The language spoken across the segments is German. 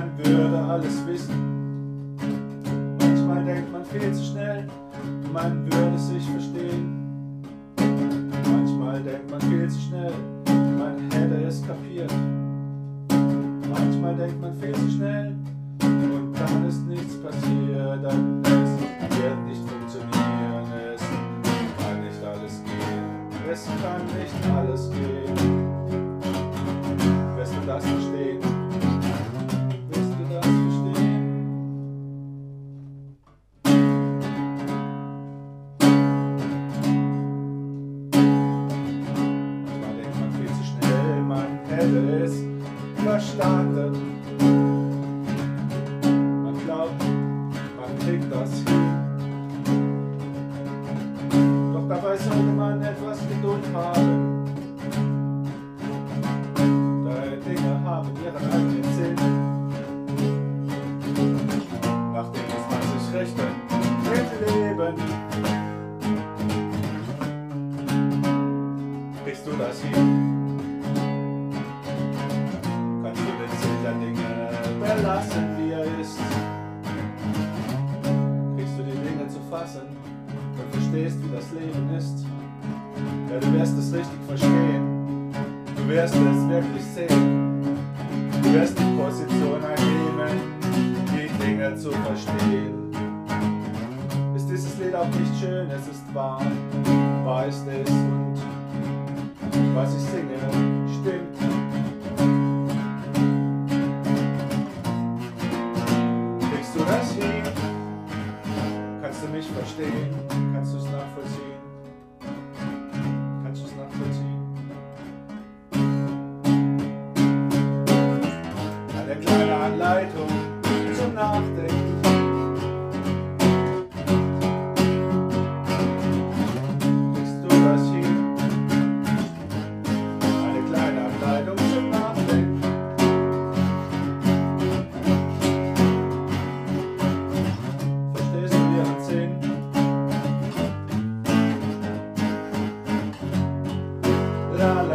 man würde alles wissen. Manchmal denkt man viel zu schnell, man würde sich verstehen. Manchmal denkt man viel zu schnell, man hätte es kapiert. Manchmal denkt man viel zu schnell und dann ist nichts passiert, dann es wird nicht funktionieren, es kann nicht alles gehen, es kann nicht alles gehen. Wirst du das verstehen? Hätte es verstanden. Man glaubt, man kriegt das hin. Doch dabei sollte man etwas Geduld haben. Deine Dinge haben ihren eigenen verstehst, wie das Leben ist? Ja, du wirst es richtig verstehen. Du wirst es wirklich sehen. Du wirst die Position einnehmen, die Dinge zu verstehen. Ist dieses Lied auch nicht schön? Es ist wahr, ist es und was ich singe, stimmt. Mich verstehen? Kannst du es nachvollziehen?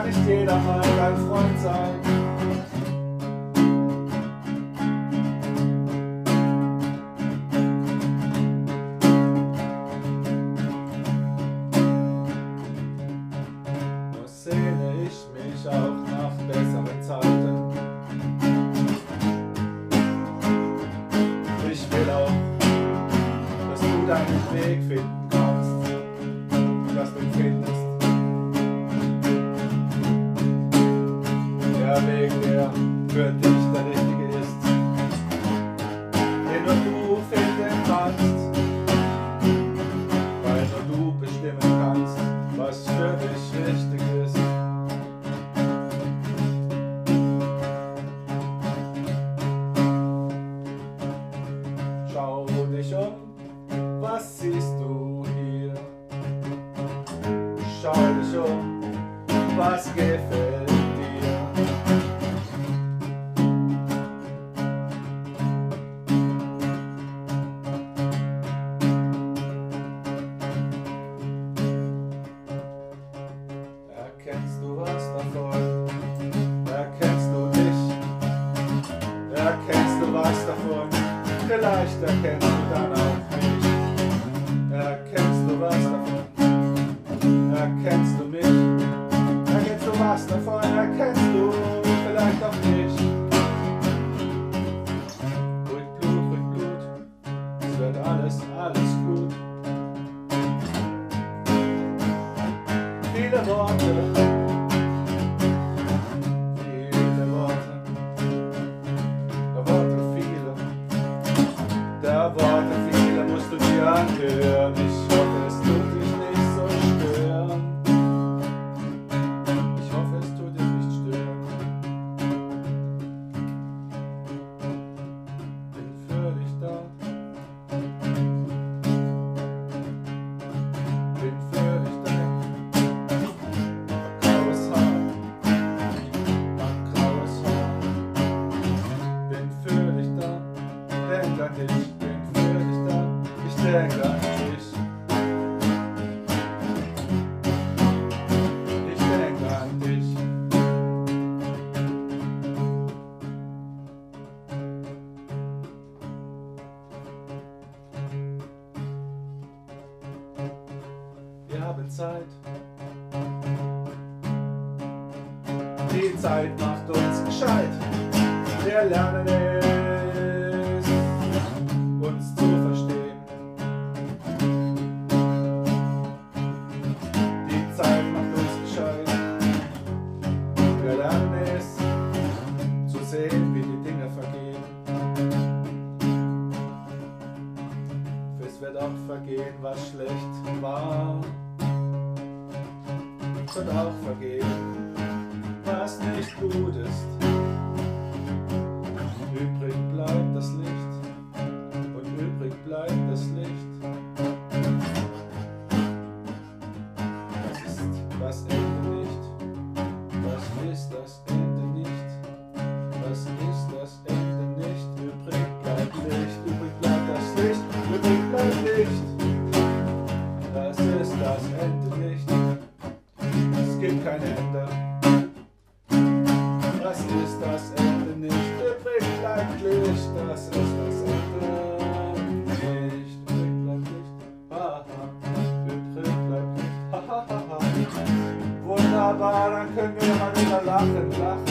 kann nicht jeder mal dein Freund sein. Weg, der für dich Vielleicht erkennst du dann auch mich. Erkennst du was davon? Erkennst du mich? Erkennst du was davon? Erkennst du vielleicht auch nicht? Ruhig Blut, ruhig Blut, es wird alles, alles gut. Viele Worte, Zeit macht uns gescheit. Wir lernen es, uns zu verstehen. Die Zeit macht uns gescheit. Wir lernen es, zu sehen, wie die Dinge vergehen. Es wird auch vergehen, was schlecht war. Wird auch vergehen, was nicht gut ist. Übrig bleibt das Licht und übrig bleibt das Licht. Das ist das Ende nicht. Das ist das Ende nicht. Das ist das Ende nicht. Übrig bleibt Licht, übrig bleibt das Licht, übrig bleibt Licht. Das ist das Ende nicht. Es gibt kein Ende. Wunderbar, dann können wir mal wieder lachen, lachen.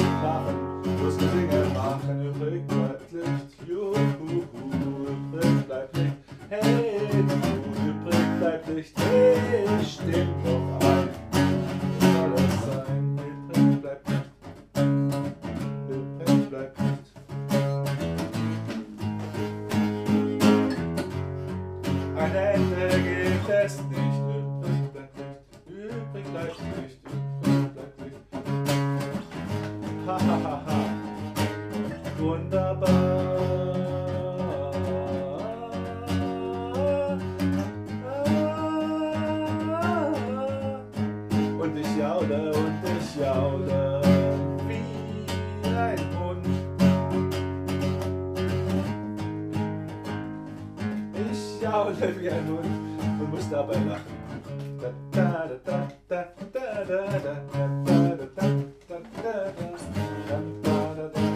Da, da, da, da, da, da.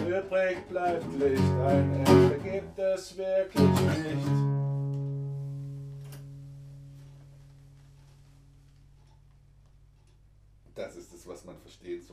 Übrig bleibt Licht, ein Ende gibt es wirklich nicht. Das ist es, was man versteht.